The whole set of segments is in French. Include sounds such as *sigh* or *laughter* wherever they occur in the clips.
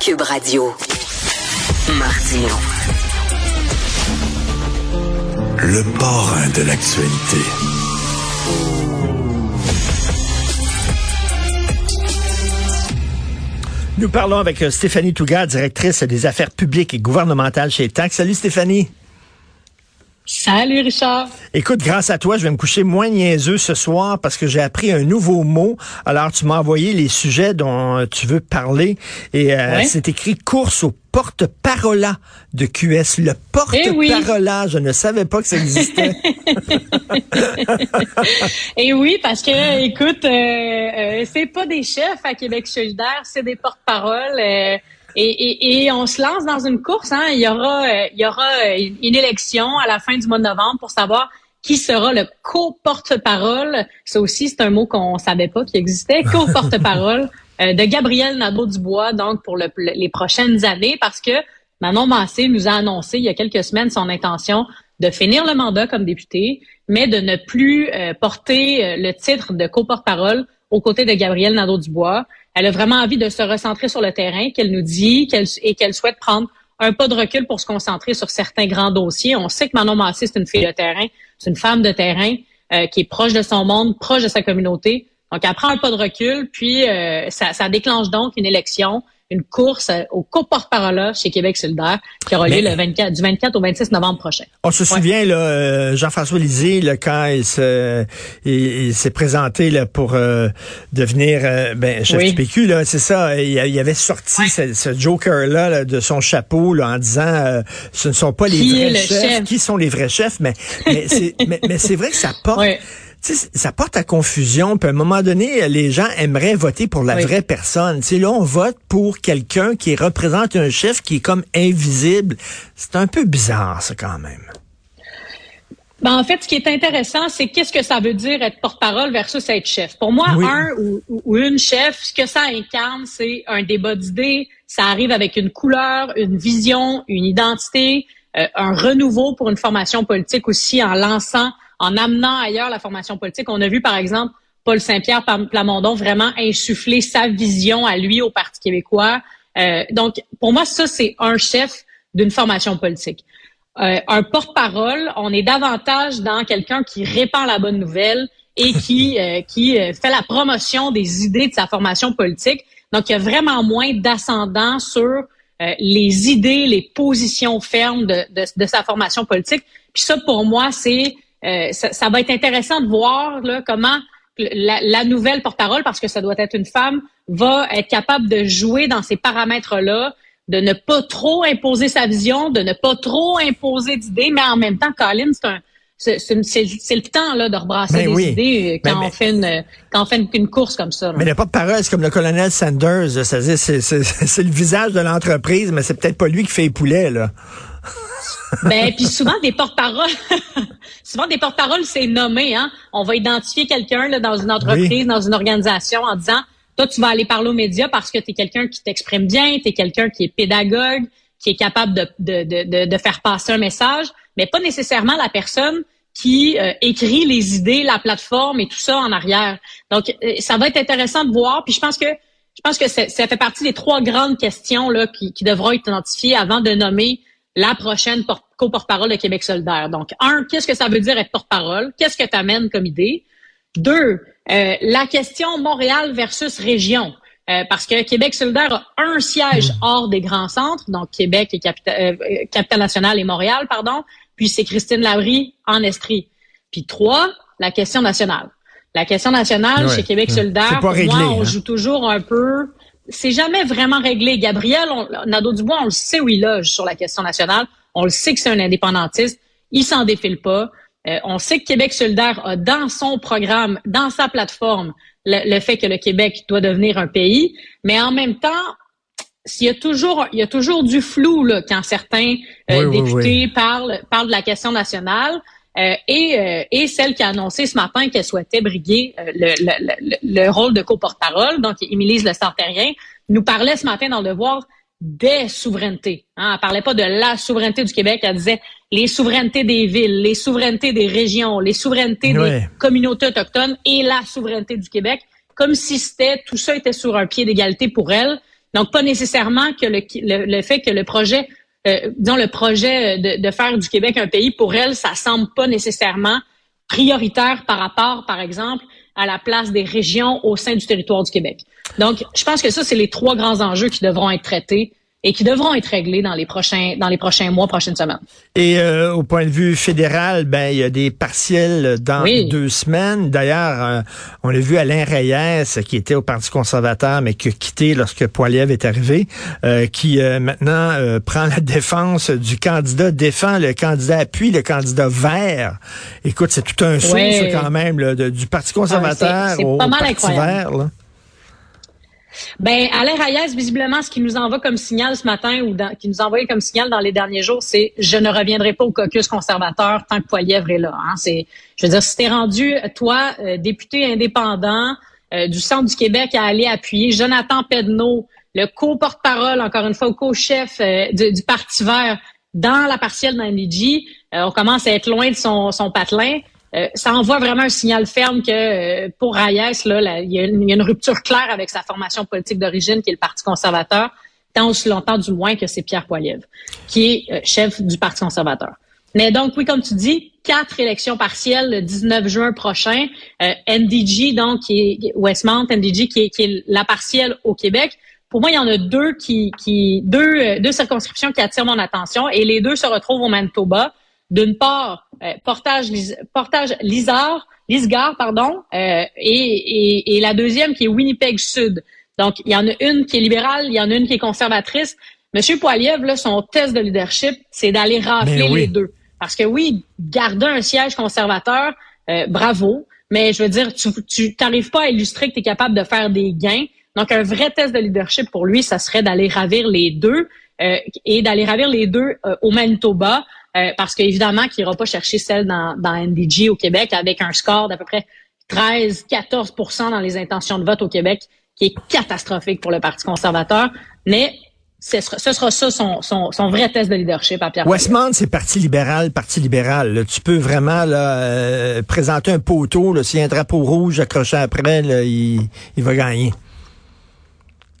Cube Radio. Martino. Le parrain de l'actualité. Nous parlons avec euh, Stéphanie Touga, directrice des affaires publiques et gouvernementales chez TAC. Salut Stéphanie. Salut Richard. Écoute, grâce à toi, je vais me coucher moins niaiseux ce soir parce que j'ai appris un nouveau mot. Alors, tu m'as envoyé les sujets dont euh, tu veux parler et euh, c'est écrit course au porte-parole de QS. Le porte-parole, je ne savais pas que ça existait. *laughs* et oui, parce que, écoute, euh, c'est pas des chefs à Québec solidaire, c'est des porte-paroles. Et, et, on se lance dans une course. Hein. Il y aura, euh, il y aura euh, une élection à la fin du mois de novembre pour savoir qui sera le co-porte-parole. Ça aussi, c'est un mot qu'on savait pas qu'il existait. *laughs* Co-porte-parole euh, de Gabriel Nadeau-Dubois, donc pour les prochaines années, parce que Manon Massé nous a annoncé il y a quelques semaines son intention de finir le mandat comme député, mais de ne plus porter le titre de co-porte-parole aux côtés de Gabriel Nadeau-Dubois. Elle a vraiment envie de se recentrer sur le terrain, qu'elle nous dit, qu'elle et qu'elle souhaite prendre un pas de recul pour se concentrer sur certains grands dossiers. On sait que Manon Massé, c'est une fille de terrain, c'est une femme de terrain euh, qui est proche de son monde, proche de sa communauté. Donc, elle prend un pas de recul, puis euh, ça, ça déclenche donc une élection une course au co-porte-parole chez Québec solidaire qui aura lieu le 24, du 24 au 26 novembre prochain. On se souvient, là, euh, Jean-François Lisée, là, quand il, se, il, s'est présenté là, pour euh, devenir euh, ben, chef du PQ, là, c'est ça, il, il, avait sorti ce, joker-là de son chapeau là, en disant ce ne sont pas les vrais chefs. Qui sont les vrais chefs? Mais, mais c'est vrai que ça porte ça porte à confusion. Puis à un moment donné, les gens aimeraient voter pour la vraie personne. sais, là, on vote pour quelqu'un qui représente un chef qui est comme invisible. C'est un peu bizarre, ça, quand même. Ben, en fait, ce qui est intéressant, c'est qu'est-ce que ça veut dire être porte-parole versus être chef? Pour moi, un ou, une chef, ce que ça incarne, c'est un débat d'idées. Ça arrive avec une couleur, une vision, une identité, euh, un renouveau pour une formation politique aussi en lançant en amenant ailleurs la formation politique. On a vu, par exemple, Paul Saint-Pierre Plamondon vraiment insuffler sa vision à lui au Parti québécois. Euh, donc, pour moi, ça, c'est un chef d'une formation politique. Euh, un porte-parole, on est davantage dans quelqu'un qui répand la bonne nouvelle et qui, *laughs* euh, qui fait la promotion des idées de sa formation politique. Donc, il y a vraiment moins d'ascendant sur les idées, les positions fermes de, de, de, sa formation politique. Puis ça, pour moi, c'est euh, ça, va être intéressant de voir là, comment la, nouvelle porte-parole, parce que ça doit être une femme, va être capable de jouer dans ces paramètres-là, de ne pas trop imposer sa vision, de ne pas trop imposer d'idées, mais en même temps, Colin, c'est un c'est le temps là de rebrasser ben des idées euh, quand on fait une quand on fait une, course comme ça. Mais le porte-parole, c'est comme le colonel Sanders, c'est *laughs* c'est le visage de l'entreprise, mais c'est peut-être pas lui qui fait les poulets là. Ben puis souvent des porte-paroles, *laughs* souvent des porte-paroles c'est nommé. Hein? On va identifier quelqu'un là dans une entreprise, dans une organisation, en disant toi tu vas aller parler aux médias parce que tu es quelqu'un qui t'exprime bien, tu es quelqu'un qui est pédagogue, qui est capable de, de, de, de, faire passer un message, mais pas nécessairement la personne qui euh, écrit les idées, la plateforme et tout ça en arrière. Donc, euh, ça va être intéressant de voir. Puis je pense que je pense que ça fait partie des trois grandes questions là, qui, qui devront être identifiées avant de nommer la prochaine co-porte-parole de Québec solidaire. Donc, un, qu'est-ce que ça veut dire être porte-parole? Qu'est-ce que tu amènes comme idée? Deux, euh, la question Montréal versus région. Euh, parce que Québec solidaire a un siège hors des grands centres, donc Québec et Capitale, euh, nationale et Montréal, pardon. Puis c'est Christine Labrie en Estrie. Puis trois, la question nationale. La question nationale chez Québec solidaire, pour moi, on hein. joue toujours un peu c'est jamais vraiment réglé. Gabriel Nadeau-Dubois, on le sait où il loge sur la question nationale. On le sait que c'est un indépendantiste. Il s'en défile pas. Euh, on sait que Québec solidaire a dans son programme, dans sa plateforme, le, fait que le Québec doit devenir un pays. Mais en même temps, s'il y a toujours, il y a toujours du flou là, quand certains euh, députés Parlent, parlent de la question nationale. Euh, et, euh, et celle qui a annoncé ce matin qu'elle souhaitait briguer euh, le, le, le, rôle de co-porte-parole, donc Émilise Le Sartérien, nous parlait ce matin dans le devoir des souverainetés. Hein. Elle parlait pas de la souveraineté du Québec, elle disait les souverainetés des villes, les souverainetés des régions, les souverainetés des communautés autochtones et la souveraineté du Québec, comme si c'était tout ça était sur un pied d'égalité pour elle. Donc, pas nécessairement que le, le, fait que le projet, euh, disons, le projet de, de, faire du Québec un pays, pour elle, ça semble pas nécessairement prioritaire par rapport, par exemple, à la place des régions au sein du territoire du Québec. Donc, je pense que ça, c'est les trois grands enjeux qui devront être traités et qui devront être réglés dans les prochains dans les prochains mois, prochaines semaines. Et euh, au point de vue fédéral, ben il y a des partiels dans deux semaines. D'ailleurs, euh, on a vu Alain Reyes qui était au Parti conservateur mais qui a quitté lorsque Poiliev est arrivé, euh, qui maintenant prend la défense du candidat, défend le candidat appuie le candidat vert. Écoute, c'est tout un saut quand même du Parti ah, conservateur au, Parti vert. Là. Ben, Alain Reyes, visiblement, ce qui nous envoie comme signal ce matin ou qui nous envoyé comme signal dans les derniers jours, c'est je ne reviendrai pas au caucus conservateur tant que Poilièvre est là. Hein. C'est, je veux dire, si t'es rendu, toi, euh, député indépendant euh, du Centre du Québec, à aller appuyer Jonathan Pedneau, le co-porte-parole, encore une fois, au co-chef euh, du, Parti vert dans la partielle dans on commence à être loin de son patelin. Euh, ça envoie vraiment un signal ferme que euh, pour Hayes, là, il, y a une, rupture claire avec sa formation politique d'origine, qui est le Parti conservateur, tant aussi longtemps du moins que c'est Pierre Poilievre, qui est euh, chef du Parti conservateur. Mais donc, oui, comme tu dis, quatre élections partielles le 19 juin prochain. NDG, donc, qui est Westmount, NDG, qui est, qui est la partielle au Québec. Pour moi, il y en a deux qui, qui deux, deux circonscriptions qui attirent mon attention et les deux se retrouvent au Manitoba. D'une part, euh, portage, portage Lisard, Lisgar, pardon, euh, et, et, la deuxième qui est Winnipeg Sud. Donc, il y en a une qui est libérale, il y en a une qui est conservatrice. Monsieur Poiliev, là, son test de leadership, c'est d'aller rafler ben les deux. Parce que oui, garder un siège conservateur, euh, bravo, mais je veux dire, tu n'arrives pas à illustrer que tu es capable de faire des gains. Donc, un vrai test de leadership pour lui, ça serait d'aller ravir les deux et d'aller ravir les deux au Manitoba euh, parce qu'évidemment qu'il n'ira pas chercher celle dans, dans NDG au Québec avec un score d'à peu près 13-14% dans les intentions de vote au Québec, qui est catastrophique pour le Parti conservateur. Mais ce sera, ce sera ça son, son, son, vrai test de leadership à Pierre Westmont, c'est Parti libéral, Parti libéral. Tu peux vraiment là, euh, présenter un poteau. S'il y a un drapeau rouge accroché après, là, il, il va gagner.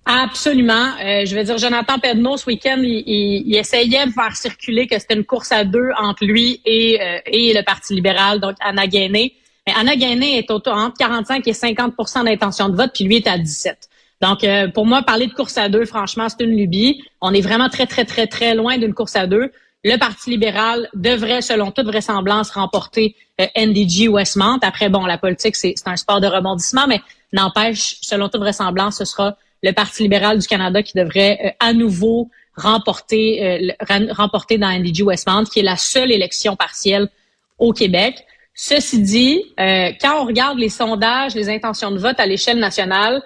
Absolument. Euh, je veux dire, Jonathan Pedneau, ce week-end, il, essayait de faire circuler que c'était une course à deux entre lui et, euh, et le Parti libéral, donc Anna Gainé. Mais Anna Gainé est autour entre 45 et 50% d'intention de vote, puis lui est à 17. Donc, euh, pour moi, parler de course à deux, franchement, c'est une lubie. On est vraiment très, très, très, très loin d'une course à deux. Le Parti libéral devrait, selon toute vraisemblance, remporter NDG Westmont. Après, bon, la politique, c'est un sport de rebondissement, mais n'empêche, selon toute vraisemblance, ce sera le Parti libéral du Canada qui devrait euh, à nouveau remporter, euh, remporter dans NDG Westmount, qui est la seule élection partielle au Québec. Ceci dit, euh, quand on regarde les sondages, les intentions de vote à l'échelle nationale,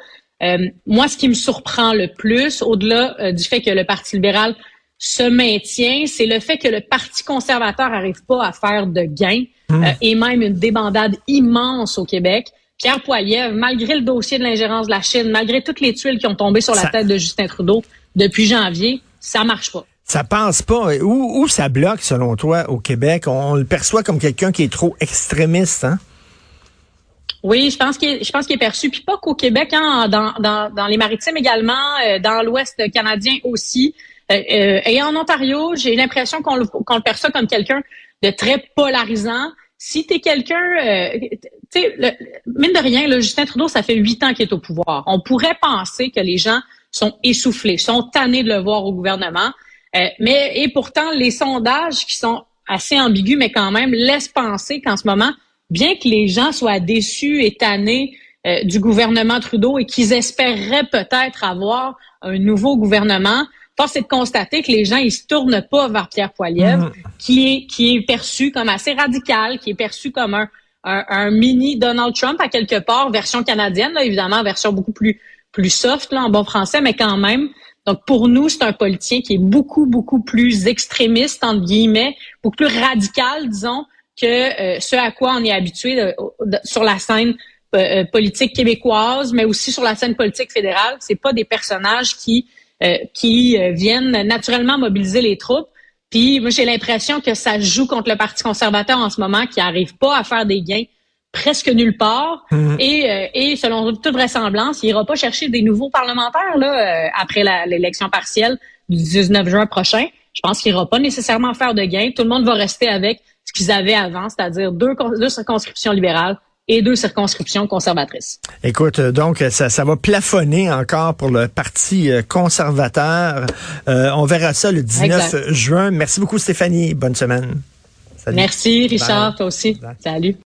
moi, ce qui me surprend le plus, au-delà du fait que le Parti libéral se maintient, c'est le fait que le Parti conservateur n'arrive pas à faire de gains mmh. et même une débandade immense au Québec. Pierre Poilievre, malgré le dossier de l'ingérence de la Chine, malgré toutes les tuiles qui ont tombé sur la tête de Justin Trudeau depuis janvier, ça marche pas. Ça passe pas. Où, où ça bloque, selon toi, au Québec? On, le perçoit comme quelqu'un qui est trop extrémiste, hein? Oui, je pense qu'il est, je pense qu'il est perçu, puis pas qu'au Québec, hein, dans, dans, dans les maritimes également, euh, dans l'Ouest canadien aussi, euh, euh, et en Ontario, j'ai l'impression qu'on le, qu'on le perçoit comme quelqu'un de très polarisant. Si tu es quelqu'un, sais, mine de rien, le Justin Trudeau, ça fait huit ans qu'il est au pouvoir. On pourrait penser que les gens sont essoufflés, sont tannés de le voir au gouvernement. Euh, mais et pourtant, les sondages qui sont assez ambigus, mais quand même, laissent penser qu'en ce moment, bien que les gens soient déçus et tannés euh, du gouvernement Trudeau et qu'ils espéreraient peut-être avoir un nouveau gouvernement, force est de constater que les gens ils se tournent pas vers Pierre Poilievre, mmh. qui est qui est perçu comme assez radical, qui est perçu comme un un, mini Donald Trump à quelque part, version canadienne, là, évidemment, version beaucoup plus plus soft là, en bon français, mais quand même. Donc pour nous, c'est un politicien qui est beaucoup beaucoup plus extrémiste entre guillemets, beaucoup plus radical, disons, que euh, ce à quoi on est habitué euh, sur la scène euh, politique québécoise, mais aussi sur la scène politique fédérale. C'est pas des personnages qui qui viennent naturellement mobiliser les troupes. Puis moi, j'ai l'impression que ça joue contre le Parti conservateur en ce moment, qui n'arrive pas à faire des gains presque nulle part. Mhm. Et, euh, et selon toute vraisemblance, il ira pas chercher des nouveaux parlementaires là, euh, après l'élection partielle du 19 juin prochain. Je pense qu'il ira pas nécessairement faire de gains. Tout le monde va rester avec ce qu'ils avaient avant, c'est-à-dire deux, deux circonscriptions libérales et deux circonscriptions conservatrices. Écoute, euh, donc ça, ça va plafonner encore pour le Parti euh, conservateur. Euh, on verra ça le 19 exact. juin. Merci beaucoup Stéphanie. Bonne semaine. Salut. Merci Richard, Bye. toi aussi. Bye. Salut.